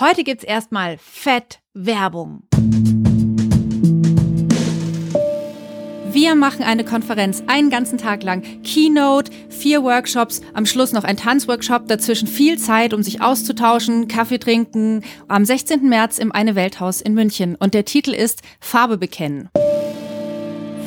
Heute gibt's erstmal Fett Werbung. Wir machen eine Konferenz einen ganzen Tag lang. Keynote, vier Workshops, am Schluss noch ein Tanzworkshop, dazwischen viel Zeit, um sich auszutauschen, Kaffee trinken. Am 16. März im Eine Welthaus in München. Und der Titel ist Farbe bekennen.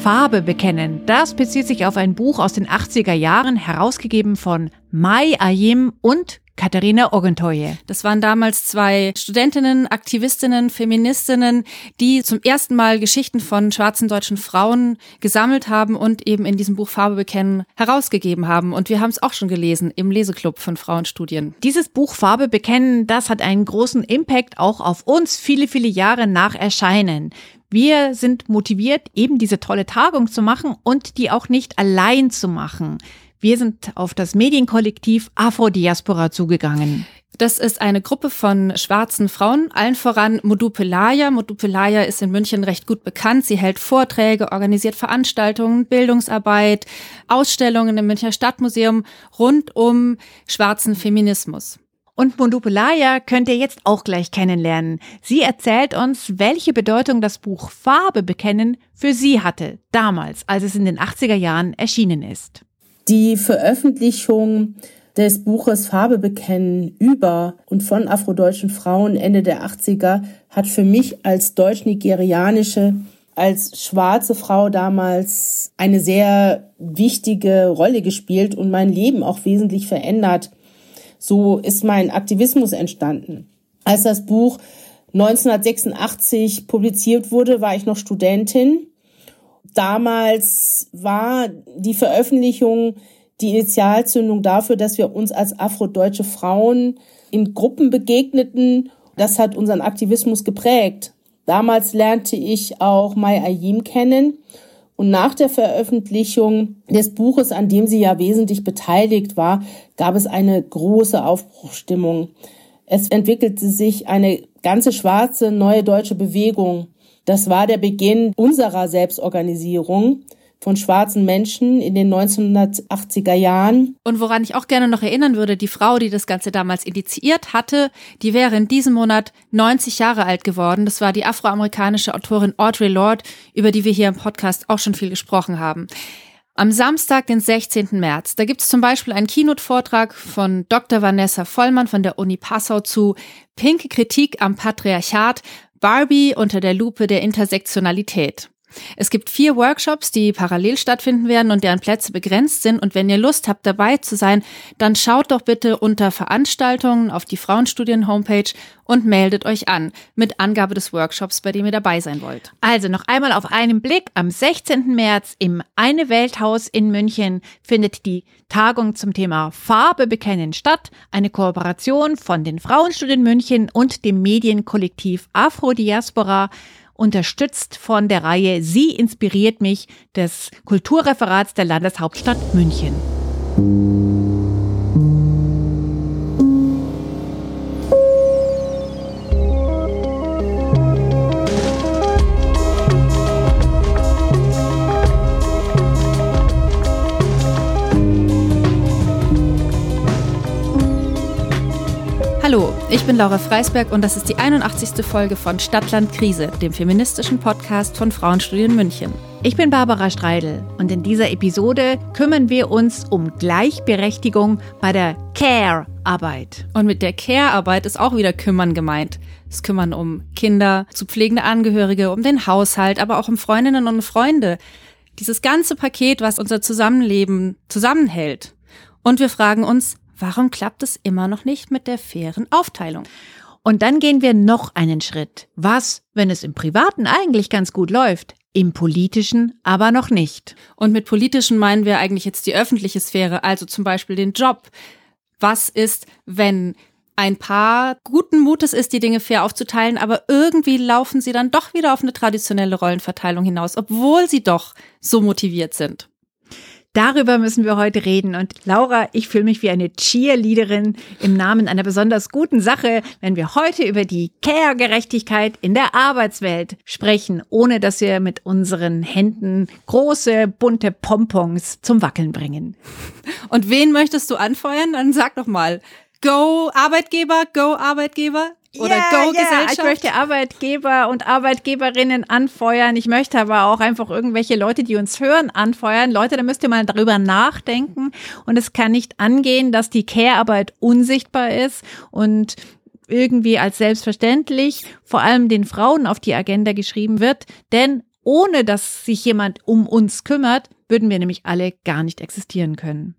Farbe bekennen. Das bezieht sich auf ein Buch aus den 80er Jahren, herausgegeben von Mai Ayim und Katharina Ogentoye. Das waren damals zwei Studentinnen, Aktivistinnen, Feministinnen, die zum ersten Mal Geschichten von schwarzen deutschen Frauen gesammelt haben und eben in diesem Buch Farbe bekennen herausgegeben haben. Und wir haben es auch schon gelesen im Leseklub von Frauenstudien. Dieses Buch Farbe bekennen, das hat einen großen Impact auch auf uns viele, viele Jahre nach Erscheinen. Wir sind motiviert, eben diese tolle Tagung zu machen und die auch nicht allein zu machen. Wir sind auf das Medienkollektiv Afro-Diaspora zugegangen. Das ist eine Gruppe von schwarzen Frauen, allen voran Modupelaya. Modupelaya ist in München recht gut bekannt. Sie hält Vorträge, organisiert Veranstaltungen, Bildungsarbeit, Ausstellungen im Münchner Stadtmuseum rund um schwarzen Feminismus. Und Mondupelaya könnt ihr jetzt auch gleich kennenlernen. Sie erzählt uns, welche Bedeutung das Buch Farbe bekennen für sie hatte, damals, als es in den 80er Jahren erschienen ist. Die Veröffentlichung des Buches Farbe bekennen über und von afrodeutschen Frauen Ende der 80er hat für mich als deutsch-nigerianische, als schwarze Frau damals eine sehr wichtige Rolle gespielt und mein Leben auch wesentlich verändert. So ist mein Aktivismus entstanden. Als das Buch 1986 publiziert wurde, war ich noch Studentin. Damals war die Veröffentlichung die Initialzündung dafür, dass wir uns als afrodeutsche Frauen in Gruppen begegneten. Das hat unseren Aktivismus geprägt. Damals lernte ich auch Mai Ayim kennen und nach der Veröffentlichung des Buches, an dem sie ja wesentlich beteiligt war, gab es eine große Aufbruchstimmung. Es entwickelte sich eine ganze schwarze neue deutsche Bewegung. Das war der Beginn unserer Selbstorganisierung von schwarzen Menschen in den 1980er Jahren. Und woran ich auch gerne noch erinnern würde, die Frau, die das Ganze damals initiiert hatte, die wäre in diesem Monat 90 Jahre alt geworden. Das war die afroamerikanische Autorin Audre Lorde, über die wir hier im Podcast auch schon viel gesprochen haben. Am Samstag, den 16. März, da gibt es zum Beispiel einen Keynote-Vortrag von Dr. Vanessa Vollmann von der Uni Passau zu Pinke Kritik am Patriarchat, Barbie unter der Lupe der Intersektionalität. Es gibt vier Workshops, die parallel stattfinden werden und deren Plätze begrenzt sind. Und wenn ihr Lust habt, dabei zu sein, dann schaut doch bitte unter Veranstaltungen auf die Frauenstudien-Homepage und meldet euch an mit Angabe des Workshops, bei dem ihr dabei sein wollt. Also noch einmal auf einen Blick. Am 16. März im Eine Welthaus in München findet die Tagung zum Thema Farbe bekennen statt. Eine Kooperation von den Frauenstudien München und dem Medienkollektiv Afro Diaspora unterstützt von der Reihe Sie inspiriert mich des Kulturreferats der Landeshauptstadt München. Ich bin Laura Freisberg und das ist die 81. Folge von Stadtland Krise, dem feministischen Podcast von Frauenstudien München. Ich bin Barbara Streidel und in dieser Episode kümmern wir uns um Gleichberechtigung bei der Care-Arbeit. Und mit der Care-Arbeit ist auch wieder kümmern gemeint. Es kümmern um Kinder, zu pflegende Angehörige, um den Haushalt, aber auch um Freundinnen und Freunde. Dieses ganze Paket, was unser Zusammenleben zusammenhält. Und wir fragen uns, Warum klappt es immer noch nicht mit der fairen Aufteilung? Und dann gehen wir noch einen Schritt. Was, wenn es im Privaten eigentlich ganz gut läuft? Im politischen aber noch nicht. Und mit politischen meinen wir eigentlich jetzt die öffentliche Sphäre, also zum Beispiel den Job. Was ist, wenn ein Paar guten Mutes ist, die Dinge fair aufzuteilen, aber irgendwie laufen sie dann doch wieder auf eine traditionelle Rollenverteilung hinaus, obwohl sie doch so motiviert sind. Darüber müssen wir heute reden. Und Laura, ich fühle mich wie eine Cheerleaderin im Namen einer besonders guten Sache, wenn wir heute über die Care-Gerechtigkeit in der Arbeitswelt sprechen, ohne dass wir mit unseren Händen große, bunte Pompons zum Wackeln bringen. Und wen möchtest du anfeuern? Dann sag doch mal. Go Arbeitgeber, go Arbeitgeber. Oder ja, Go-Gesellschaft. Ja, ich möchte Arbeitgeber und Arbeitgeberinnen anfeuern. Ich möchte aber auch einfach irgendwelche Leute, die uns hören, anfeuern. Leute, da müsst ihr mal darüber nachdenken. Und es kann nicht angehen, dass die Care-Arbeit unsichtbar ist und irgendwie als selbstverständlich vor allem den Frauen auf die Agenda geschrieben wird. Denn ohne dass sich jemand um uns kümmert, würden wir nämlich alle gar nicht existieren können.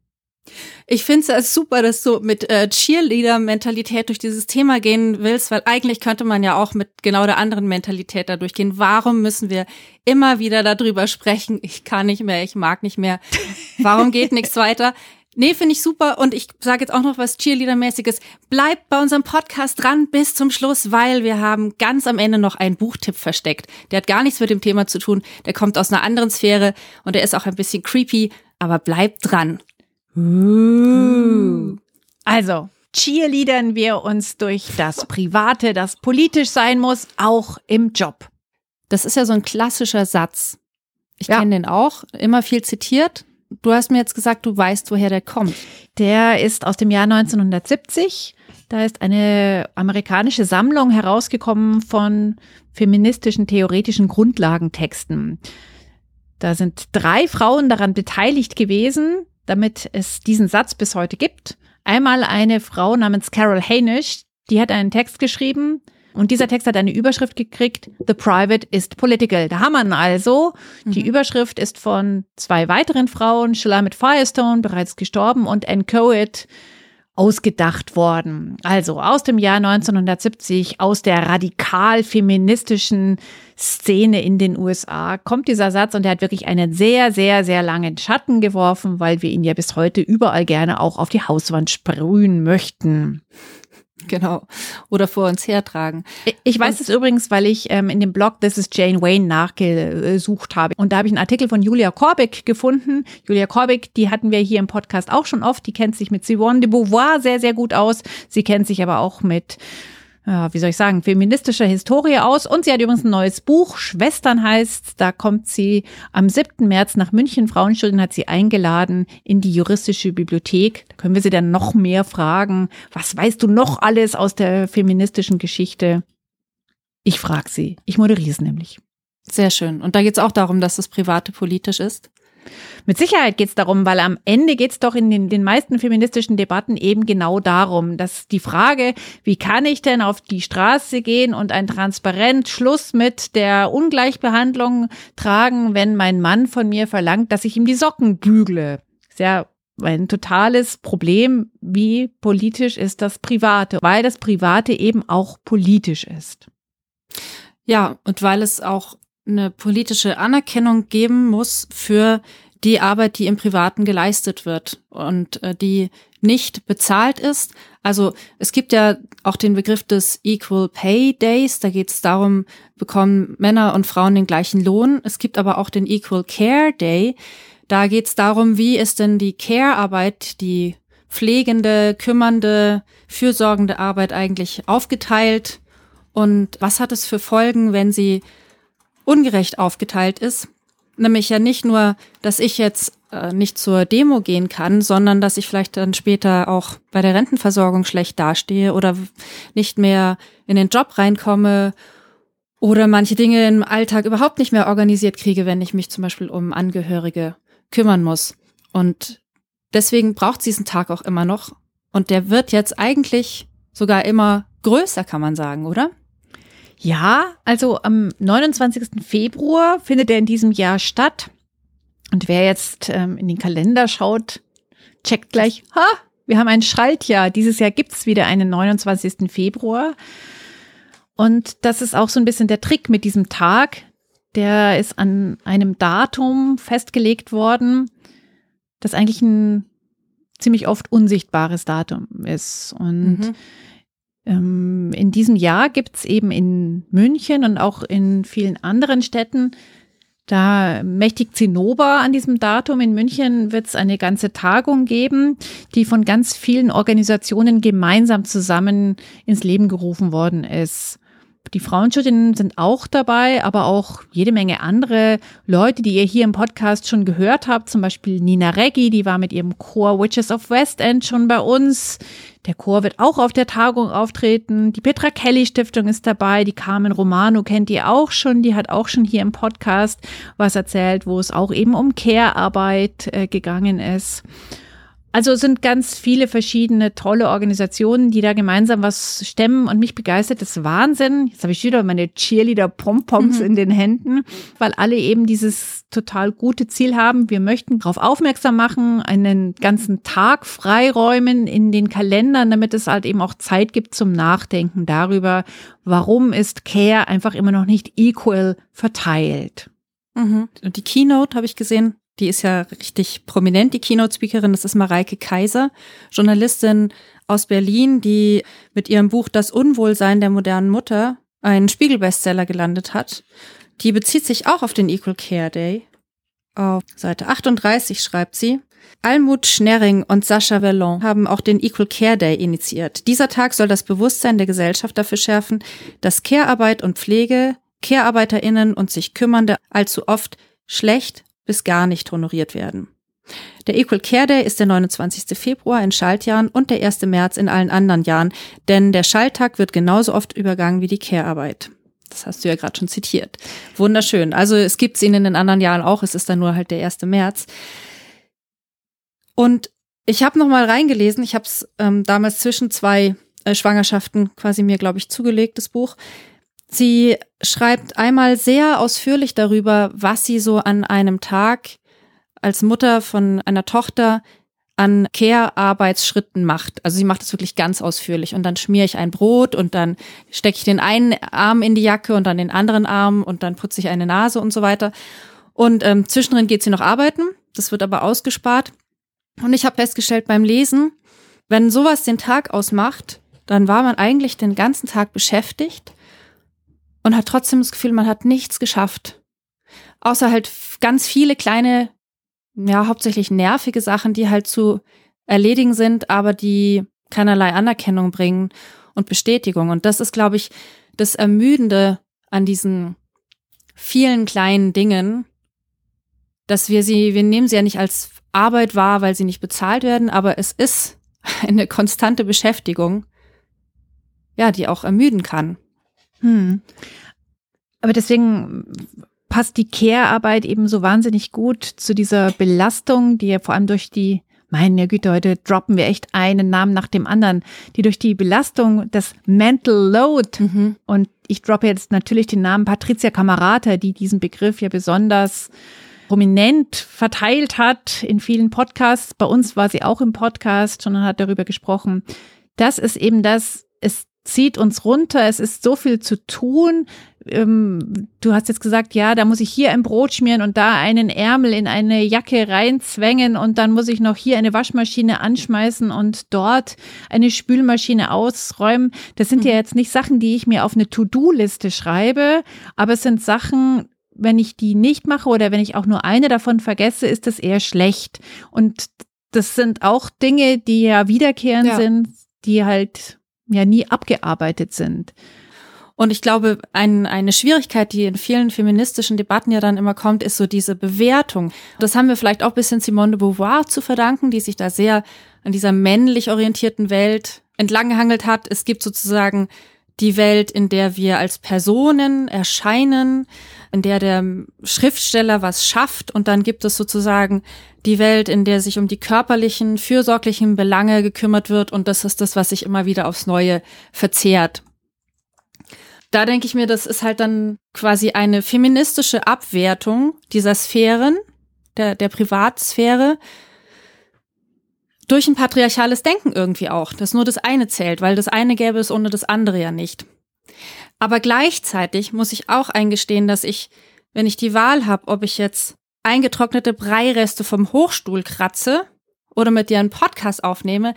Ich finde es super, dass du mit äh, Cheerleader-Mentalität durch dieses Thema gehen willst, weil eigentlich könnte man ja auch mit genau der anderen Mentalität da durchgehen. Warum müssen wir immer wieder darüber sprechen? Ich kann nicht mehr, ich mag nicht mehr. Warum geht nichts weiter? Nee, finde ich super. Und ich sage jetzt auch noch was Cheerleader-mäßiges. Bleibt bei unserem Podcast dran bis zum Schluss, weil wir haben ganz am Ende noch einen Buchtipp versteckt. Der hat gar nichts mit dem Thema zu tun. Der kommt aus einer anderen Sphäre und der ist auch ein bisschen creepy. Aber bleibt dran. Uh. Also, cheerleadern wir uns durch das Private, das politisch sein muss, auch im Job. Das ist ja so ein klassischer Satz. Ich ja. kenne den auch, immer viel zitiert. Du hast mir jetzt gesagt, du weißt, woher der kommt. Der ist aus dem Jahr 1970. Da ist eine amerikanische Sammlung herausgekommen von feministischen theoretischen Grundlagentexten. Da sind drei Frauen daran beteiligt gewesen, damit es diesen Satz bis heute gibt. Einmal eine Frau namens Carol Hainish, die hat einen Text geschrieben und dieser Text hat eine Überschrift gekriegt, The Private is Political. Da haben wir also. Mhm. Die Überschrift ist von zwei weiteren Frauen, Shalomit Firestone, bereits gestorben, und Ann Coet, ausgedacht worden. Also aus dem Jahr 1970, aus der radikal feministischen Szene in den USA kommt dieser Satz und er hat wirklich einen sehr, sehr, sehr langen Schatten geworfen, weil wir ihn ja bis heute überall gerne auch auf die Hauswand sprühen möchten. Genau. Oder vor uns hertragen. Ich weiß es übrigens, weil ich ähm, in dem Blog This is Jane Wayne nachgesucht habe. Und da habe ich einen Artikel von Julia Korbeck gefunden. Julia Korbeck, die hatten wir hier im Podcast auch schon oft. Die kennt sich mit Simone de Beauvoir sehr, sehr gut aus. Sie kennt sich aber auch mit ja, wie soll ich sagen, feministischer Historie aus. Und sie hat übrigens ein neues Buch, Schwestern heißt. Da kommt sie am 7. März nach München. Frauenstudien hat sie eingeladen in die juristische Bibliothek. Da können wir sie dann noch mehr fragen. Was weißt du noch alles aus der feministischen Geschichte? Ich frage sie. Ich moderiere es nämlich. Sehr schön. Und da geht es auch darum, dass das Private politisch ist? Mit Sicherheit geht es darum, weil am Ende geht es doch in den, den meisten feministischen Debatten eben genau darum, dass die Frage, wie kann ich denn auf die Straße gehen und ein transparent Schluss mit der Ungleichbehandlung tragen, wenn mein Mann von mir verlangt, dass ich ihm die Socken bügle. Sehr ein totales Problem, wie politisch ist das Private, weil das Private eben auch politisch ist. Ja, und weil es auch eine politische Anerkennung geben muss für die Arbeit, die im Privaten geleistet wird und äh, die nicht bezahlt ist. Also es gibt ja auch den Begriff des Equal Pay Days. Da geht es darum, bekommen Männer und Frauen den gleichen Lohn. Es gibt aber auch den Equal Care Day. Da geht es darum, wie ist denn die Care-Arbeit, die pflegende, kümmernde, fürsorgende Arbeit eigentlich aufgeteilt und was hat es für Folgen, wenn sie ungerecht aufgeteilt ist. Nämlich ja nicht nur, dass ich jetzt äh, nicht zur Demo gehen kann, sondern dass ich vielleicht dann später auch bei der Rentenversorgung schlecht dastehe oder nicht mehr in den Job reinkomme oder manche Dinge im Alltag überhaupt nicht mehr organisiert kriege, wenn ich mich zum Beispiel um Angehörige kümmern muss. Und deswegen braucht es diesen Tag auch immer noch. Und der wird jetzt eigentlich sogar immer größer, kann man sagen, oder? Ja, also am 29. Februar findet er in diesem Jahr statt. Und wer jetzt ähm, in den Kalender schaut, checkt gleich, ha, wir haben ein Schaltjahr. Dieses Jahr gibt's wieder einen 29. Februar. Und das ist auch so ein bisschen der Trick mit diesem Tag. Der ist an einem Datum festgelegt worden, das eigentlich ein ziemlich oft unsichtbares Datum ist. Und mhm. Ähm, in diesem Jahr gibt's eben in München und auch in vielen anderen Städten da mächtigt Zinnober an diesem Datum. In München wird es eine ganze Tagung geben, die von ganz vielen Organisationen gemeinsam zusammen ins Leben gerufen worden ist. Die Frauenschüttinnen sind auch dabei, aber auch jede Menge andere Leute, die ihr hier im Podcast schon gehört habt. Zum Beispiel Nina Reggi, die war mit ihrem Chor Witches of West End schon bei uns. Der Chor wird auch auf der Tagung auftreten. Die Petra Kelly Stiftung ist dabei. Die Carmen Romano kennt ihr auch schon. Die hat auch schon hier im Podcast was erzählt, wo es auch eben um Care-Arbeit äh, gegangen ist. Also es sind ganz viele verschiedene tolle Organisationen, die da gemeinsam was stemmen und mich begeistert das Wahnsinn. Jetzt habe ich wieder meine Cheerleader-Pompoms mhm. in den Händen, weil alle eben dieses total gute Ziel haben. Wir möchten darauf aufmerksam machen, einen ganzen Tag freiräumen in den Kalendern, damit es halt eben auch Zeit gibt zum Nachdenken darüber, warum ist Care einfach immer noch nicht equal verteilt. Mhm. Und die Keynote habe ich gesehen, die ist ja richtig prominent, die Keynote-Speakerin. Das ist Mareike Kaiser, Journalistin aus Berlin, die mit ihrem Buch Das Unwohlsein der modernen Mutter einen Spiegel-Bestseller gelandet hat. Die bezieht sich auch auf den Equal Care Day. Auf Seite 38 schreibt sie, Almut Schnerring und Sascha Vallon haben auch den Equal Care Day initiiert. Dieser Tag soll das Bewusstsein der Gesellschaft dafür schärfen, dass Care-Arbeit und Pflege, Care-ArbeiterInnen und sich Kümmernde allzu oft schlecht bis gar nicht honoriert werden. Der Equal Care Day ist der 29. Februar in Schaltjahren und der 1. März in allen anderen Jahren, denn der Schalttag wird genauso oft übergangen wie die Care-Arbeit. Das hast du ja gerade schon zitiert. Wunderschön. Also es gibt es ihn in den anderen Jahren auch, es ist dann nur halt der 1. März. Und ich habe noch mal reingelesen, ich habe es ähm, damals zwischen zwei äh, Schwangerschaften quasi mir, glaube ich, zugelegt, das Buch. Sie schreibt einmal sehr ausführlich darüber, was sie so an einem Tag als Mutter von einer Tochter an Care-Arbeitsschritten macht. Also sie macht es wirklich ganz ausführlich und dann schmiere ich ein Brot und dann stecke ich den einen Arm in die Jacke und dann den anderen Arm und dann putze ich eine Nase und so weiter. Und ähm, zwischendrin geht sie noch arbeiten, das wird aber ausgespart. Und ich habe festgestellt beim Lesen, wenn sowas den Tag ausmacht, dann war man eigentlich den ganzen Tag beschäftigt und hat trotzdem das Gefühl, man hat nichts geschafft. Außer halt ganz viele kleine, ja, hauptsächlich nervige Sachen, die halt zu erledigen sind, aber die keinerlei Anerkennung bringen und Bestätigung. Und das ist, glaube ich, das Ermüdende an diesen vielen kleinen Dingen, dass wir sie, wir nehmen sie ja nicht als Arbeit wahr, weil sie nicht bezahlt werden, aber es ist eine konstante Beschäftigung, ja, die auch ermüden kann. Hm. Aber deswegen passt die Care-Arbeit eben so wahnsinnig gut zu dieser Belastung, die ja vor allem durch die, meine Güte, heute droppen wir echt einen Namen nach dem anderen, die durch die Belastung des Mental Load mhm. und ich droppe jetzt natürlich den Namen Patricia Camarata, die diesen Begriff ja besonders prominent verteilt hat in vielen Podcasts. Bei uns war sie auch im Podcast und hat darüber gesprochen. Das ist eben das, es zieht uns runter. Es ist so viel zu tun. Ähm, du hast jetzt gesagt, ja, da muss ich hier ein Brot schmieren und da einen Ärmel in eine Jacke reinzwängen und dann muss ich noch hier eine Waschmaschine anschmeißen und dort eine Spülmaschine ausräumen. Das sind mhm. ja jetzt nicht Sachen, die ich mir auf eine To-Do-Liste schreibe, aber es sind Sachen, wenn ich die nicht mache oder wenn ich auch nur eine davon vergesse, ist das eher schlecht. Und das sind auch Dinge, die ja wiederkehrend ja. sind, die halt ja nie abgearbeitet sind. Und ich glaube, ein, eine Schwierigkeit, die in vielen feministischen Debatten ja dann immer kommt, ist so diese Bewertung. Das haben wir vielleicht auch bisschen Simone de Beauvoir zu verdanken, die sich da sehr an dieser männlich orientierten Welt entlanggehangelt hat. Es gibt sozusagen die Welt, in der wir als Personen erscheinen, in der der Schriftsteller was schafft und dann gibt es sozusagen die Welt, in der sich um die körperlichen, fürsorglichen Belange gekümmert wird und das ist das, was sich immer wieder aufs Neue verzehrt. Da denke ich mir, das ist halt dann quasi eine feministische Abwertung dieser Sphären, der, der Privatsphäre, durch ein patriarchales Denken irgendwie auch, dass nur das eine zählt, weil das eine gäbe es ohne das andere ja nicht. Aber gleichzeitig muss ich auch eingestehen, dass ich, wenn ich die Wahl habe, ob ich jetzt eingetrocknete Breireste vom Hochstuhl kratze oder mit dir einen Podcast aufnehme,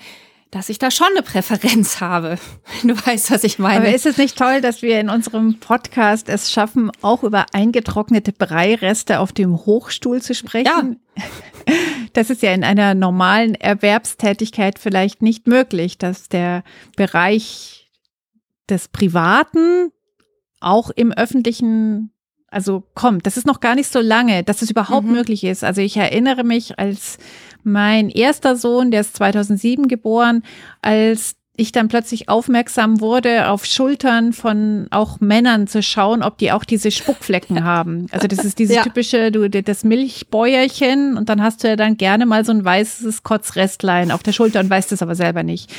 dass ich da schon eine Präferenz habe. Du weißt, was ich meine. Aber ist es nicht toll, dass wir in unserem Podcast es schaffen, auch über eingetrocknete Breireste auf dem Hochstuhl zu sprechen? Ja. Das ist ja in einer normalen Erwerbstätigkeit vielleicht nicht möglich, dass der Bereich des Privaten auch im öffentlichen also kommt. Das ist noch gar nicht so lange, dass es überhaupt mhm. möglich ist. Also ich erinnere mich, als mein erster Sohn, der ist 2007 geboren, als ich dann plötzlich aufmerksam wurde, auf Schultern von auch Männern zu schauen, ob die auch diese Spuckflecken haben. Also das ist dieses ja. typische, du, das Milchbäuerchen und dann hast du ja dann gerne mal so ein weißes Kotzrestlein auf der Schulter und weißt es aber selber nicht.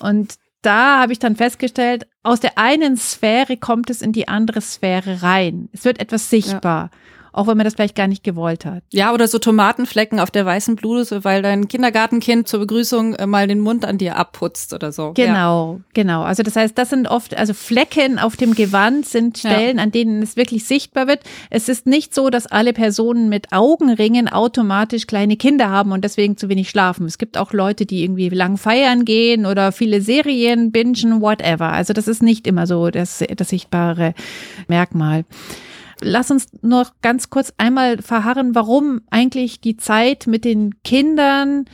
Und da habe ich dann festgestellt, aus der einen Sphäre kommt es in die andere Sphäre rein. Es wird etwas sichtbar. Ja auch wenn man das vielleicht gar nicht gewollt hat. Ja, oder so Tomatenflecken auf der weißen Bluse, weil dein Kindergartenkind zur Begrüßung äh, mal den Mund an dir abputzt oder so. Genau, ja. genau. Also das heißt, das sind oft, also Flecken auf dem Gewand sind Stellen, ja. an denen es wirklich sichtbar wird. Es ist nicht so, dass alle Personen mit Augenringen automatisch kleine Kinder haben und deswegen zu wenig schlafen. Es gibt auch Leute, die irgendwie lang feiern gehen oder viele Serien bingen, whatever. Also das ist nicht immer so das, das sichtbare Merkmal lass uns noch ganz kurz einmal verharren, warum eigentlich die Zeit mit den Kindern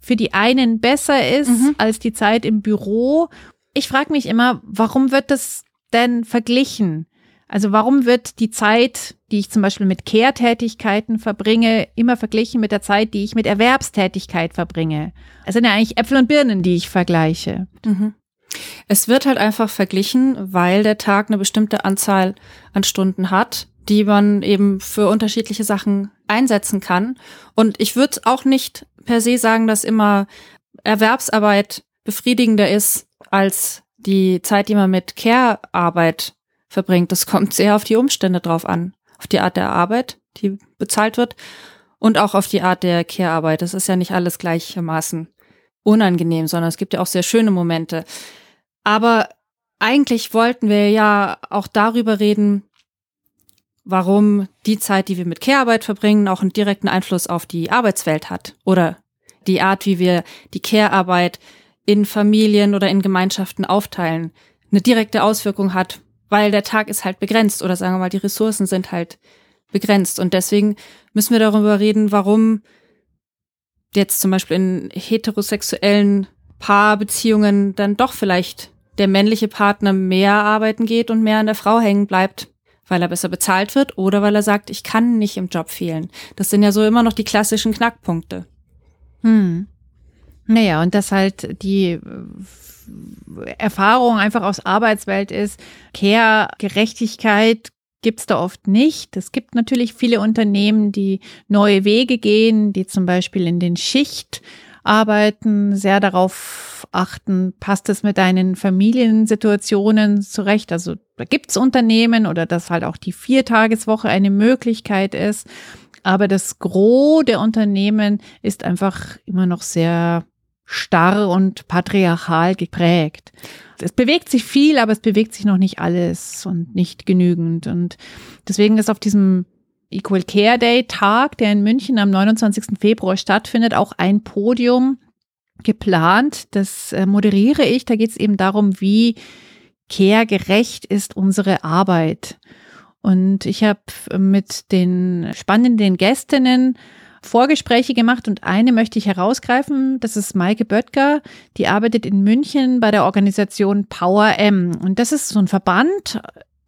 für die einen besser ist mhm. als die Zeit im Büro. Ich frage mich immer, warum wird das denn verglichen? Also warum wird die Zeit, die ich zum Beispiel mit Care-Tätigkeiten verbringe, immer verglichen mit der Zeit, die ich mit Erwerbstätigkeit verbringe? Es sind ja eigentlich Äpfel und Birnen, die ich vergleiche. Mhm. Es wird halt einfach verglichen, weil der Tag eine bestimmte Anzahl an Stunden hat, die man eben für unterschiedliche Sachen einsetzen kann. Und ich würde auch nicht per se sagen, dass immer Erwerbsarbeit befriedigender ist als die Zeit, die man mit Care-Arbeit verbringt. Das kommt sehr auf die Umstände drauf an, auf die Art der Arbeit, die bezahlt wird und auch auf die Art der Care-Arbeit. Das ist ja nicht alles gleichermaßen unangenehm, sondern es gibt ja auch sehr schöne Momente. Aber eigentlich wollten wir ja auch darüber reden, warum die Zeit, die wir mit Care-Arbeit verbringen, auch einen direkten Einfluss auf die Arbeitswelt hat oder die Art, wie wir die Care-Arbeit in Familien oder in Gemeinschaften aufteilen, eine direkte Auswirkung hat, weil der Tag ist halt begrenzt oder sagen wir mal, die Ressourcen sind halt begrenzt. Und deswegen müssen wir darüber reden, warum jetzt zum Beispiel in heterosexuellen Paarbeziehungen dann doch vielleicht der männliche Partner mehr arbeiten geht und mehr an der Frau hängen bleibt, weil er besser bezahlt wird oder weil er sagt, ich kann nicht im Job fehlen. Das sind ja so immer noch die klassischen Knackpunkte. Hm. Naja, und dass halt die äh, Erfahrung einfach aus Arbeitswelt ist, Care, Gerechtigkeit gibt's da oft nicht. Es gibt natürlich viele Unternehmen, die neue Wege gehen, die zum Beispiel in den Schichtarbeiten sehr darauf achten, passt es mit deinen Familiensituationen zurecht. Also da gibt's Unternehmen oder dass halt auch die Viertageswoche eine Möglichkeit ist. Aber das Gros der Unternehmen ist einfach immer noch sehr starr und patriarchal geprägt. Es bewegt sich viel, aber es bewegt sich noch nicht alles und nicht genügend. Und deswegen ist auf diesem Equal Care Day Tag, der in München am 29. Februar stattfindet, auch ein Podium geplant. Das äh, moderiere ich. Da geht es eben darum, wie care-gerecht ist unsere Arbeit. Und ich habe mit den spannenden Gästinnen Vorgespräche gemacht und eine möchte ich herausgreifen. Das ist Maike Böttger. Die arbeitet in München bei der Organisation Power M. Und das ist so ein Verband,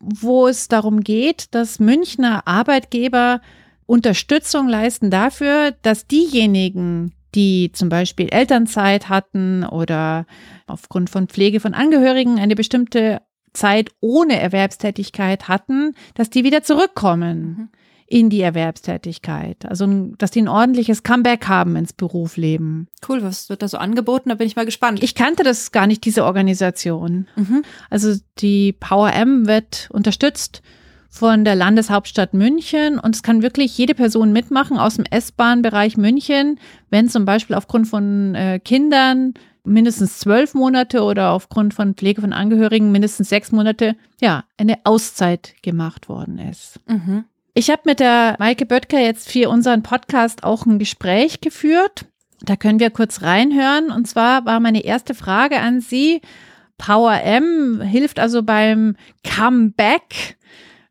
wo es darum geht, dass Münchner Arbeitgeber Unterstützung leisten dafür, dass diejenigen, die zum Beispiel Elternzeit hatten oder aufgrund von Pflege von Angehörigen eine bestimmte Zeit ohne Erwerbstätigkeit hatten, dass die wieder zurückkommen. In die Erwerbstätigkeit. Also, dass die ein ordentliches Comeback haben ins Berufsleben. Cool, was wird da so angeboten? Da bin ich mal gespannt. Ich kannte das gar nicht, diese Organisation. Mhm. Also, die Power M wird unterstützt von der Landeshauptstadt München und es kann wirklich jede Person mitmachen aus dem S-Bahn-Bereich München, wenn zum Beispiel aufgrund von äh, Kindern mindestens zwölf Monate oder aufgrund von Pflege von Angehörigen mindestens sechs Monate, ja, eine Auszeit gemacht worden ist. Mhm. Ich habe mit der Maike Böttger jetzt für unseren Podcast auch ein Gespräch geführt. Da können wir kurz reinhören. Und zwar war meine erste Frage an Sie. Power M hilft also beim Comeback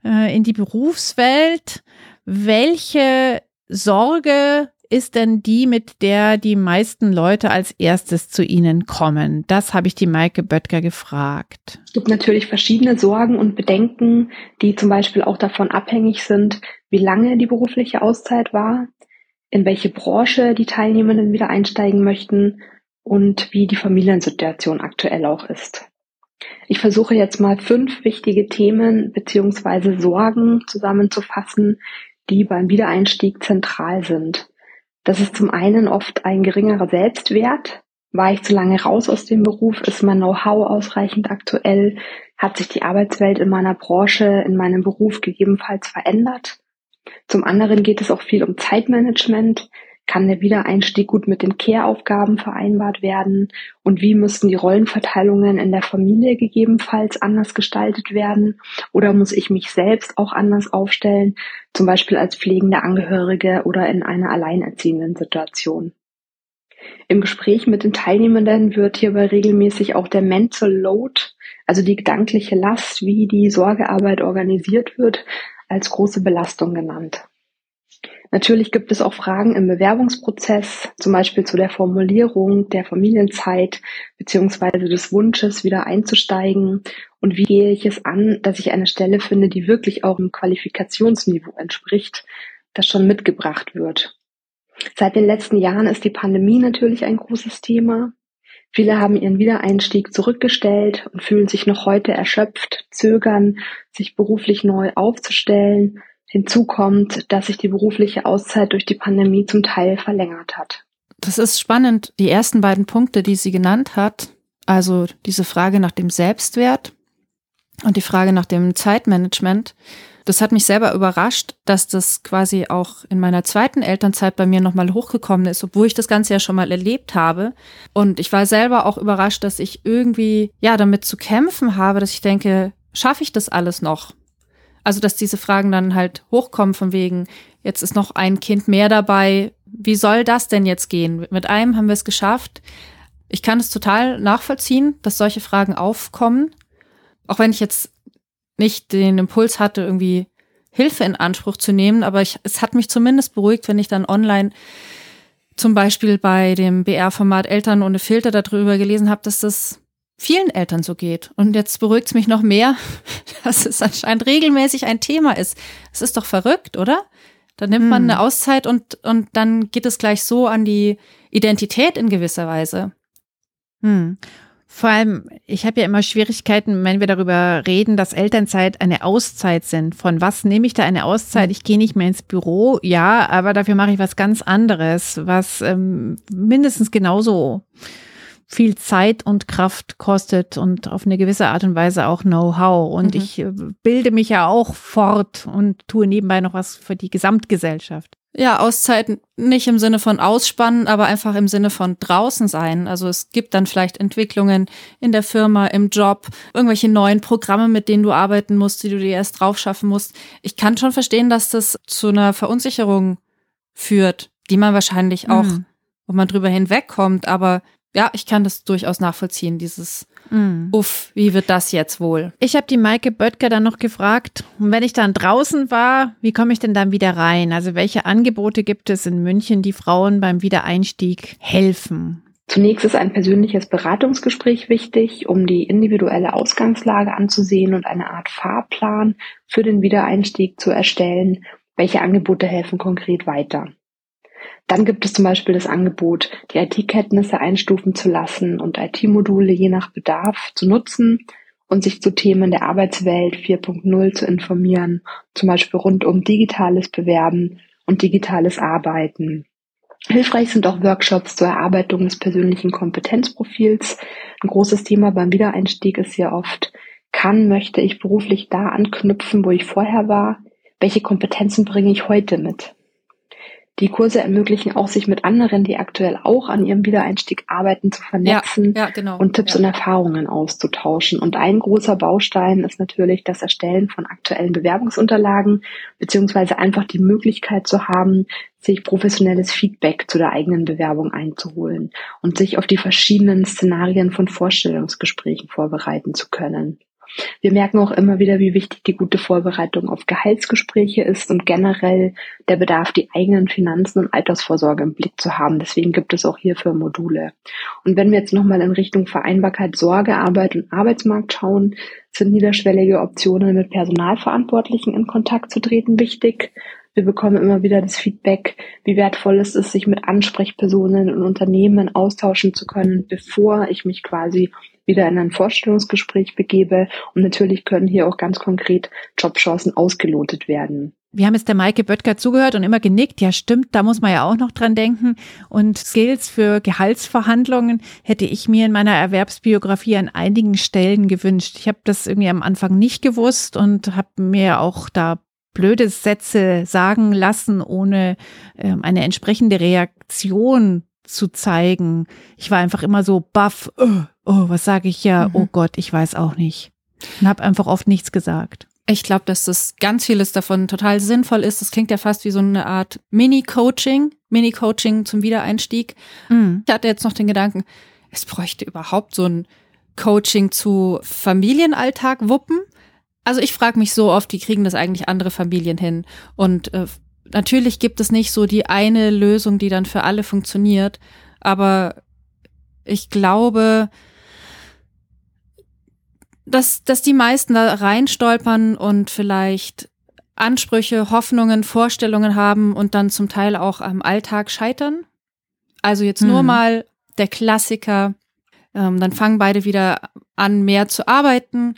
äh, in die Berufswelt. Welche Sorge ist denn die, mit der die meisten Leute als erstes zu Ihnen kommen? Das habe ich die Maike Böttger gefragt. Es gibt natürlich verschiedene Sorgen und Bedenken, die zum Beispiel auch davon abhängig sind, wie lange die berufliche Auszeit war, in welche Branche die Teilnehmenden wieder einsteigen möchten und wie die Familiensituation aktuell auch ist. Ich versuche jetzt mal fünf wichtige Themen beziehungsweise Sorgen zusammenzufassen, die beim Wiedereinstieg zentral sind. Das ist zum einen oft ein geringerer Selbstwert. War ich zu lange raus aus dem Beruf? Ist mein Know-how ausreichend aktuell? Hat sich die Arbeitswelt in meiner Branche, in meinem Beruf gegebenenfalls verändert? Zum anderen geht es auch viel um Zeitmanagement. Kann der Wiedereinstieg gut mit den Care-Aufgaben vereinbart werden? Und wie müssten die Rollenverteilungen in der Familie gegebenenfalls anders gestaltet werden? Oder muss ich mich selbst auch anders aufstellen, zum Beispiel als pflegende Angehörige oder in einer alleinerziehenden Situation? Im Gespräch mit den Teilnehmenden wird hierbei regelmäßig auch der Mental Load, also die gedankliche Last, wie die Sorgearbeit organisiert wird, als große Belastung genannt. Natürlich gibt es auch Fragen im Bewerbungsprozess, zum Beispiel zu der Formulierung der Familienzeit beziehungsweise des Wunsches, wieder einzusteigen. Und wie gehe ich es an, dass ich eine Stelle finde, die wirklich auch im Qualifikationsniveau entspricht, das schon mitgebracht wird. Seit den letzten Jahren ist die Pandemie natürlich ein großes Thema. Viele haben ihren Wiedereinstieg zurückgestellt und fühlen sich noch heute erschöpft, zögern, sich beruflich neu aufzustellen, Hinzu kommt, dass sich die berufliche Auszeit durch die Pandemie zum Teil verlängert hat. Das ist spannend. Die ersten beiden Punkte, die sie genannt hat, also diese Frage nach dem Selbstwert und die Frage nach dem Zeitmanagement, das hat mich selber überrascht, dass das quasi auch in meiner zweiten Elternzeit bei mir nochmal hochgekommen ist, obwohl ich das Ganze ja schon mal erlebt habe. Und ich war selber auch überrascht, dass ich irgendwie, ja, damit zu kämpfen habe, dass ich denke, schaffe ich das alles noch? Also, dass diese Fragen dann halt hochkommen von wegen, jetzt ist noch ein Kind mehr dabei. Wie soll das denn jetzt gehen? Mit einem haben wir es geschafft. Ich kann es total nachvollziehen, dass solche Fragen aufkommen. Auch wenn ich jetzt nicht den Impuls hatte, irgendwie Hilfe in Anspruch zu nehmen, aber ich, es hat mich zumindest beruhigt, wenn ich dann online zum Beispiel bei dem BR-Format Eltern ohne Filter darüber gelesen habe, dass das vielen Eltern so geht. Und jetzt beruhigt es mich noch mehr, dass es anscheinend regelmäßig ein Thema ist. Es ist doch verrückt, oder? Dann nimmt man hm. eine Auszeit und, und dann geht es gleich so an die Identität in gewisser Weise. Hm. Vor allem, ich habe ja immer Schwierigkeiten, wenn wir darüber reden, dass Elternzeit eine Auszeit sind. Von was nehme ich da eine Auszeit? Ich gehe nicht mehr ins Büro, ja, aber dafür mache ich was ganz anderes, was ähm, mindestens genauso viel Zeit und Kraft kostet und auf eine gewisse Art und Weise auch Know-how. Und mhm. ich äh, bilde mich ja auch fort und tue nebenbei noch was für die Gesamtgesellschaft. Ja, Auszeit nicht im Sinne von ausspannen, aber einfach im Sinne von draußen sein. Also es gibt dann vielleicht Entwicklungen in der Firma, im Job, irgendwelche neuen Programme, mit denen du arbeiten musst, die du dir erst drauf schaffen musst. Ich kann schon verstehen, dass das zu einer Verunsicherung führt, die man wahrscheinlich auch, mhm. wo man drüber hinwegkommt, aber ja, ich kann das durchaus nachvollziehen, dieses mm. Uff, wie wird das jetzt wohl? Ich habe die Maike Böttger dann noch gefragt, wenn ich dann draußen war, wie komme ich denn dann wieder rein? Also welche Angebote gibt es in München, die Frauen beim Wiedereinstieg helfen? Zunächst ist ein persönliches Beratungsgespräch wichtig, um die individuelle Ausgangslage anzusehen und eine Art Fahrplan für den Wiedereinstieg zu erstellen. Welche Angebote helfen konkret weiter? Dann gibt es zum Beispiel das Angebot, die IT-Kenntnisse einstufen zu lassen und IT-Module je nach Bedarf zu nutzen und sich zu Themen der Arbeitswelt 4.0 zu informieren, zum Beispiel rund um digitales Bewerben und digitales Arbeiten. Hilfreich sind auch Workshops zur Erarbeitung des persönlichen Kompetenzprofils. Ein großes Thema beim Wiedereinstieg ist ja oft, kann, möchte ich beruflich da anknüpfen, wo ich vorher war? Welche Kompetenzen bringe ich heute mit? Die Kurse ermöglichen auch, sich mit anderen, die aktuell auch an ihrem Wiedereinstieg arbeiten, zu vernetzen ja, ja, genau. und Tipps ja. und Erfahrungen auszutauschen. Und ein großer Baustein ist natürlich das Erstellen von aktuellen Bewerbungsunterlagen, beziehungsweise einfach die Möglichkeit zu haben, sich professionelles Feedback zu der eigenen Bewerbung einzuholen und sich auf die verschiedenen Szenarien von Vorstellungsgesprächen vorbereiten zu können. Wir merken auch immer wieder, wie wichtig die gute Vorbereitung auf Gehaltsgespräche ist und generell der Bedarf, die eigenen Finanzen und Altersvorsorge im Blick zu haben. Deswegen gibt es auch hierfür Module. Und wenn wir jetzt nochmal in Richtung Vereinbarkeit Sorgearbeit und Arbeitsmarkt schauen, sind niederschwellige Optionen mit Personalverantwortlichen in Kontakt zu treten wichtig. Wir bekommen immer wieder das Feedback, wie wertvoll es ist, sich mit Ansprechpersonen und Unternehmen austauschen zu können, bevor ich mich quasi wieder in ein Vorstellungsgespräch begebe. Und natürlich können hier auch ganz konkret Jobchancen ausgelotet werden. Wir haben jetzt der Maike Böttger zugehört und immer genickt. Ja, stimmt, da muss man ja auch noch dran denken. Und Skills für Gehaltsverhandlungen hätte ich mir in meiner Erwerbsbiografie an einigen Stellen gewünscht. Ich habe das irgendwie am Anfang nicht gewusst und habe mir auch da blöde Sätze sagen lassen, ohne ähm, eine entsprechende Reaktion zu zeigen. Ich war einfach immer so baff, oh, oh was sage ich ja, oh mhm. oh Gott, ich weiß auch nicht. Und habe einfach oft nichts gesagt. Ich glaube, dass das ganz vieles davon total sinnvoll ist. Das klingt ja fast wie so eine Art Mini-Coaching, Mini-Coaching zum Wiedereinstieg. Mhm. Ich hatte jetzt noch den Gedanken, es bräuchte überhaupt so ein Coaching zu Familienalltag wuppen. Also ich frage mich so oft, wie kriegen das eigentlich andere Familien hin? Und äh, natürlich gibt es nicht so die eine Lösung, die dann für alle funktioniert, aber ich glaube, dass, dass die meisten da reinstolpern und vielleicht Ansprüche, Hoffnungen, Vorstellungen haben und dann zum Teil auch am Alltag scheitern. Also jetzt mhm. nur mal der Klassiker, ähm, dann fangen beide wieder an, mehr zu arbeiten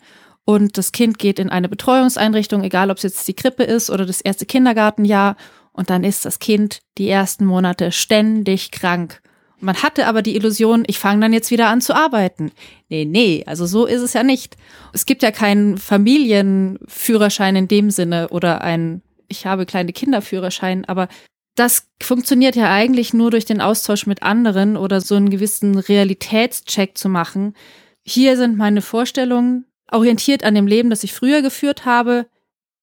und das Kind geht in eine Betreuungseinrichtung, egal ob es jetzt die Krippe ist oder das erste Kindergartenjahr und dann ist das Kind die ersten Monate ständig krank. Man hatte aber die Illusion, ich fange dann jetzt wieder an zu arbeiten. Nee, nee, also so ist es ja nicht. Es gibt ja keinen Familienführerschein in dem Sinne oder ein ich habe kleine Kinderführerschein, aber das funktioniert ja eigentlich nur durch den Austausch mit anderen oder so einen gewissen Realitätscheck zu machen. Hier sind meine Vorstellungen, orientiert an dem Leben, das ich früher geführt habe.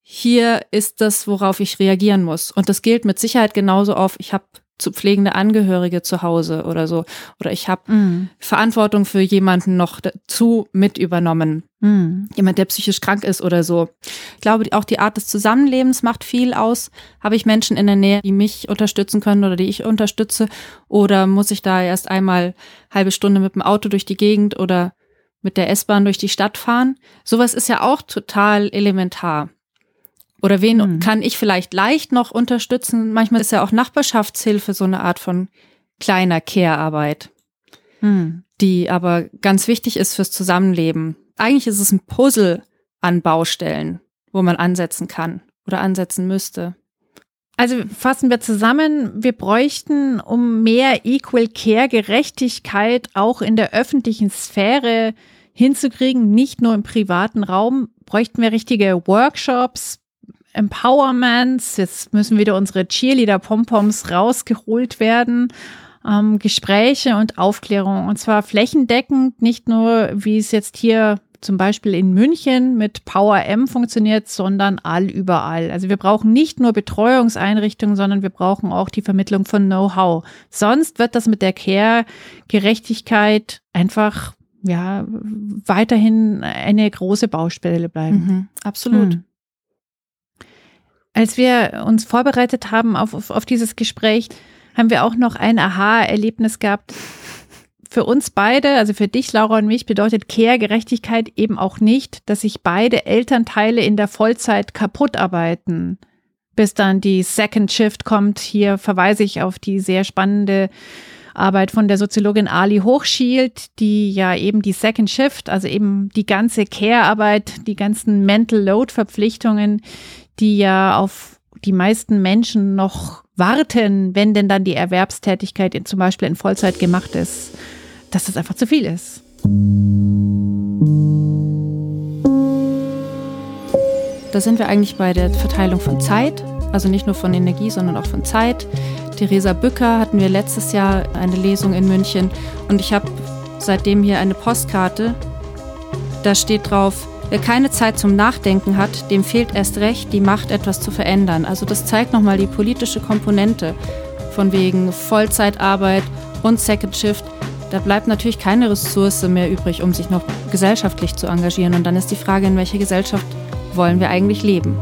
Hier ist das, worauf ich reagieren muss. Und das gilt mit Sicherheit genauso auf, ich habe zu pflegende Angehörige zu Hause oder so. Oder ich habe mm. Verantwortung für jemanden noch dazu mit übernommen. Mm. Jemand, der psychisch krank ist oder so. Ich glaube, auch die Art des Zusammenlebens macht viel aus. Habe ich Menschen in der Nähe, die mich unterstützen können oder die ich unterstütze? Oder muss ich da erst einmal halbe Stunde mit dem Auto durch die Gegend oder mit der S-Bahn durch die Stadt fahren. Sowas ist ja auch total elementar. Oder wen mhm. kann ich vielleicht leicht noch unterstützen? Manchmal ist ja auch Nachbarschaftshilfe so eine Art von kleiner Care-Arbeit, mhm. die aber ganz wichtig ist fürs Zusammenleben. Eigentlich ist es ein Puzzle an Baustellen, wo man ansetzen kann oder ansetzen müsste. Also fassen wir zusammen, wir bräuchten, um mehr Equal Care Gerechtigkeit auch in der öffentlichen Sphäre hinzukriegen, nicht nur im privaten Raum, bräuchten wir richtige Workshops, Empowerments, jetzt müssen wieder unsere Cheerleader-Pompoms rausgeholt werden, ähm, Gespräche und Aufklärung und zwar flächendeckend, nicht nur, wie es jetzt hier zum Beispiel in München mit Power M funktioniert, sondern all überall. Also wir brauchen nicht nur Betreuungseinrichtungen, sondern wir brauchen auch die Vermittlung von Know-how. Sonst wird das mit der Care-Gerechtigkeit einfach ja weiterhin eine große Baustelle bleiben. Mhm, absolut. Hm. Als wir uns vorbereitet haben auf, auf, auf dieses Gespräch, haben wir auch noch ein Aha-Erlebnis gehabt. Für uns beide, also für dich, Laura und mich, bedeutet Care-Gerechtigkeit eben auch nicht, dass sich beide Elternteile in der Vollzeit kaputt arbeiten, bis dann die Second Shift kommt. Hier verweise ich auf die sehr spannende Arbeit von der Soziologin Ali Hochschild, die ja eben die Second Shift, also eben die ganze Care-Arbeit, die ganzen Mental Load-Verpflichtungen, die ja auf die meisten Menschen noch warten, wenn denn dann die Erwerbstätigkeit in, zum Beispiel in Vollzeit gemacht ist, dass das einfach zu viel ist. Da sind wir eigentlich bei der Verteilung von Zeit, also nicht nur von Energie, sondern auch von Zeit. Theresa Bücker hatten wir letztes Jahr eine Lesung in München und ich habe seitdem hier eine Postkarte. Da steht drauf, wer keine Zeit zum Nachdenken hat, dem fehlt erst recht die Macht, etwas zu verändern. Also das zeigt nochmal die politische Komponente von wegen Vollzeitarbeit und Second Shift. da bleibt natürlich keine Ressource mehr übrig, um sich noch gesellschaftlich zu engagieren. Und dann ist die Frage, in welcher Gesellschaft wollen wir eigentlich leben?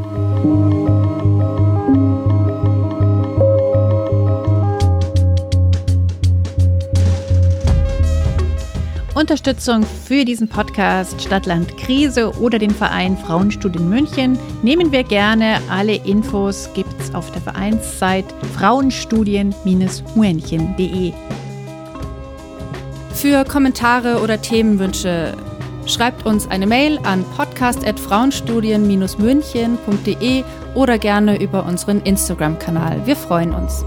Unterstützung für diesen Podcast Stadtland Krise oder den Verein Frauenstudien München nehmen wir gerne. Alle Infos gibt es auf der Vereinsseite frauenstudien-muenchen.de. Für Kommentare oder Themenwünsche schreibt uns eine Mail an podcast.frauenstudien-münchen.de oder gerne über unseren Instagram-Kanal. Wir freuen uns.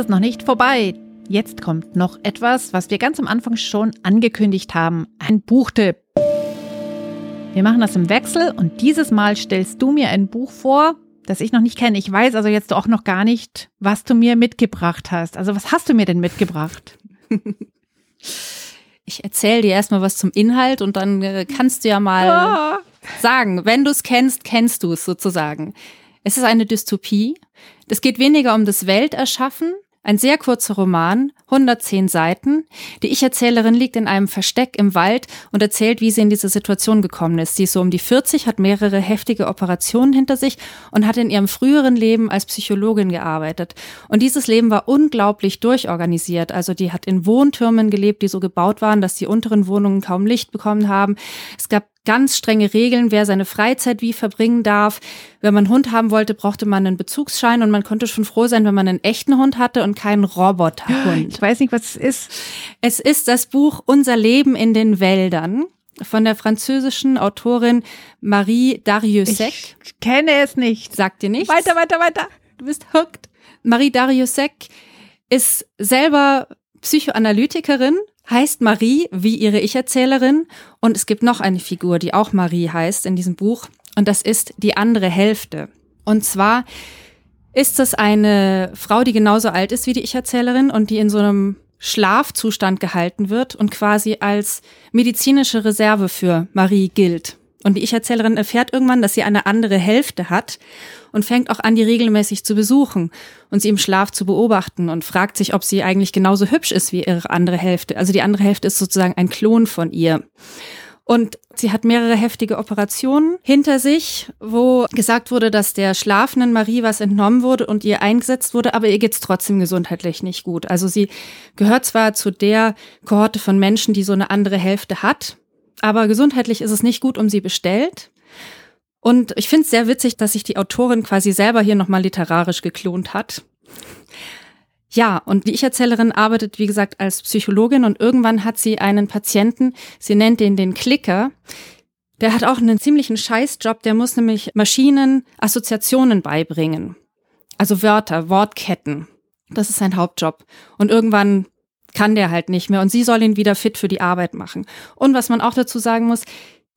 Es noch nicht vorbei. Jetzt kommt noch etwas, was wir ganz am Anfang schon angekündigt haben. Ein Buchtipp. Wir machen das im Wechsel und dieses Mal stellst du mir ein Buch vor, das ich noch nicht kenne. Ich weiß also jetzt auch noch gar nicht, was du mir mitgebracht hast. Also was hast du mir denn mitgebracht? Ich erzähle dir erstmal was zum Inhalt und dann äh, kannst du ja mal oh. sagen, wenn du es kennst, kennst du es sozusagen. Es ist eine Dystopie. Es geht weniger um das Welterschaffen, ein sehr kurzer Roman, 110 Seiten. Die Ich-Erzählerin liegt in einem Versteck im Wald und erzählt, wie sie in diese Situation gekommen ist. Sie ist so um die 40, hat mehrere heftige Operationen hinter sich und hat in ihrem früheren Leben als Psychologin gearbeitet. Und dieses Leben war unglaublich durchorganisiert. Also die hat in Wohntürmen gelebt, die so gebaut waren, dass die unteren Wohnungen kaum Licht bekommen haben. Es gab ganz strenge Regeln, wer seine Freizeit wie verbringen darf. Wenn man einen Hund haben wollte, brauchte man einen Bezugsschein und man konnte schon froh sein, wenn man einen echten Hund hatte und keinen Roboterhund. Ich weiß nicht, was es ist. Es ist das Buch Unser Leben in den Wäldern von der französischen Autorin Marie Dariussec. Ich kenne es nicht. Sagt dir nicht? Weiter, weiter, weiter. Du bist hooked. Marie Dariussec ist selber Psychoanalytikerin heißt Marie wie ihre Ich-Erzählerin und es gibt noch eine Figur, die auch Marie heißt in diesem Buch und das ist die andere Hälfte. Und zwar ist es eine Frau, die genauso alt ist wie die Ich-Erzählerin und die in so einem Schlafzustand gehalten wird und quasi als medizinische Reserve für Marie gilt. Und die Ich-Erzählerin erfährt irgendwann, dass sie eine andere Hälfte hat und fängt auch an, die regelmäßig zu besuchen und sie im Schlaf zu beobachten und fragt sich, ob sie eigentlich genauso hübsch ist wie ihre andere Hälfte. Also die andere Hälfte ist sozusagen ein Klon von ihr. Und sie hat mehrere heftige Operationen hinter sich, wo gesagt wurde, dass der schlafenden Marie was entnommen wurde und ihr eingesetzt wurde, aber ihr geht's trotzdem gesundheitlich nicht gut. Also sie gehört zwar zu der Kohorte von Menschen, die so eine andere Hälfte hat, aber gesundheitlich ist es nicht gut um sie bestellt. Und ich finde es sehr witzig, dass sich die Autorin quasi selber hier nochmal literarisch geklont hat. Ja, und die Ich-Erzählerin arbeitet, wie gesagt, als Psychologin und irgendwann hat sie einen Patienten, sie nennt den den Klicker. Der hat auch einen ziemlichen Scheißjob, der muss nämlich Maschinen Assoziationen beibringen. Also Wörter, Wortketten. Das ist sein Hauptjob. Und irgendwann kann der halt nicht mehr und sie soll ihn wieder fit für die Arbeit machen. Und was man auch dazu sagen muss,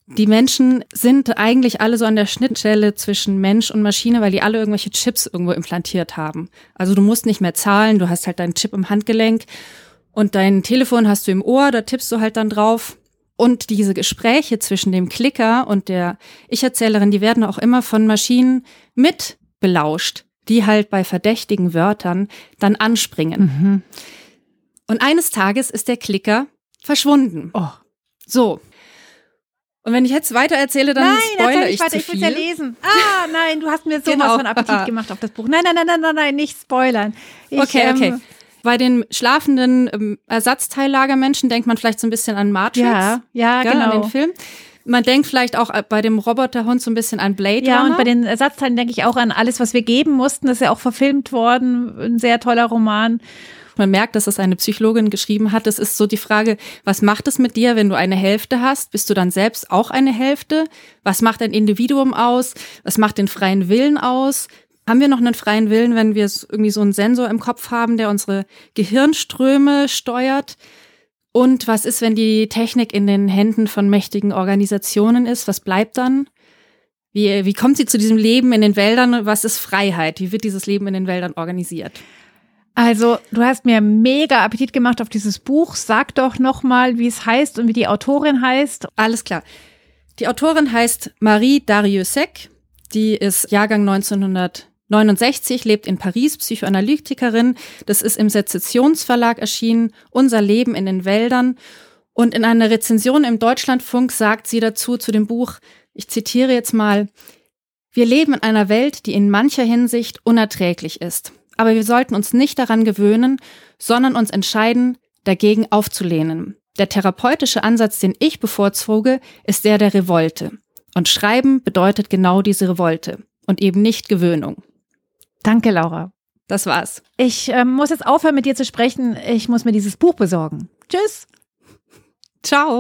die Menschen sind eigentlich alle so an der Schnittstelle zwischen Mensch und Maschine, weil die alle irgendwelche Chips irgendwo implantiert haben. Also du musst nicht mehr zahlen, du hast halt deinen Chip im Handgelenk und dein Telefon hast du im Ohr, da tippst du halt dann drauf. Und diese Gespräche zwischen dem Klicker und der Ich-Erzählerin, die werden auch immer von Maschinen mit belauscht, die halt bei verdächtigen Wörtern dann anspringen. Mhm. Und eines Tages ist der Klicker verschwunden. Oh. So, und wenn ich jetzt weiter erzähle, dann nein, spoilere ich, ich weiter, zu viel. Ich will ja lesen. Ah, nein, du hast mir sowas genau. von Appetit gemacht auf das Buch. Nein, nein, nein, nein, nein, nein nicht spoilern. Ich, okay, okay. Ähm, bei den schlafenden ähm, Ersatzteillagermenschen denkt man vielleicht so ein bisschen an Matrix. Ja, ja, gell, genau. An den Film. Man denkt vielleicht auch bei dem Roboterhund so ein bisschen an Blade Ja, Runner. und bei den Ersatzteilen denke ich auch an alles, was wir geben mussten. Das ist ja auch verfilmt worden. Ein sehr toller Roman. Man merkt, dass es eine Psychologin geschrieben hat. Es ist so die Frage, was macht es mit dir, wenn du eine Hälfte hast? Bist du dann selbst auch eine Hälfte? Was macht ein Individuum aus? Was macht den freien Willen aus? Haben wir noch einen freien Willen, wenn wir irgendwie so einen Sensor im Kopf haben, der unsere Gehirnströme steuert? Und was ist, wenn die Technik in den Händen von mächtigen Organisationen ist? Was bleibt dann? Wie, wie kommt sie zu diesem Leben in den Wäldern? Was ist Freiheit? Wie wird dieses Leben in den Wäldern organisiert? Also, du hast mir mega Appetit gemacht auf dieses Buch. Sag doch noch mal, wie es heißt und wie die Autorin heißt. Alles klar. Die Autorin heißt Marie Dariussec. Die ist Jahrgang 1969, lebt in Paris, Psychoanalytikerin. Das ist im Sezessionsverlag erschienen. Unser Leben in den Wäldern. Und in einer Rezension im Deutschlandfunk sagt sie dazu zu dem Buch, ich zitiere jetzt mal, wir leben in einer Welt, die in mancher Hinsicht unerträglich ist. Aber wir sollten uns nicht daran gewöhnen, sondern uns entscheiden, dagegen aufzulehnen. Der therapeutische Ansatz, den ich bevorzuge, ist der der Revolte. Und Schreiben bedeutet genau diese Revolte und eben nicht Gewöhnung. Danke, Laura. Das war's. Ich äh, muss jetzt aufhören, mit dir zu sprechen. Ich muss mir dieses Buch besorgen. Tschüss. Ciao.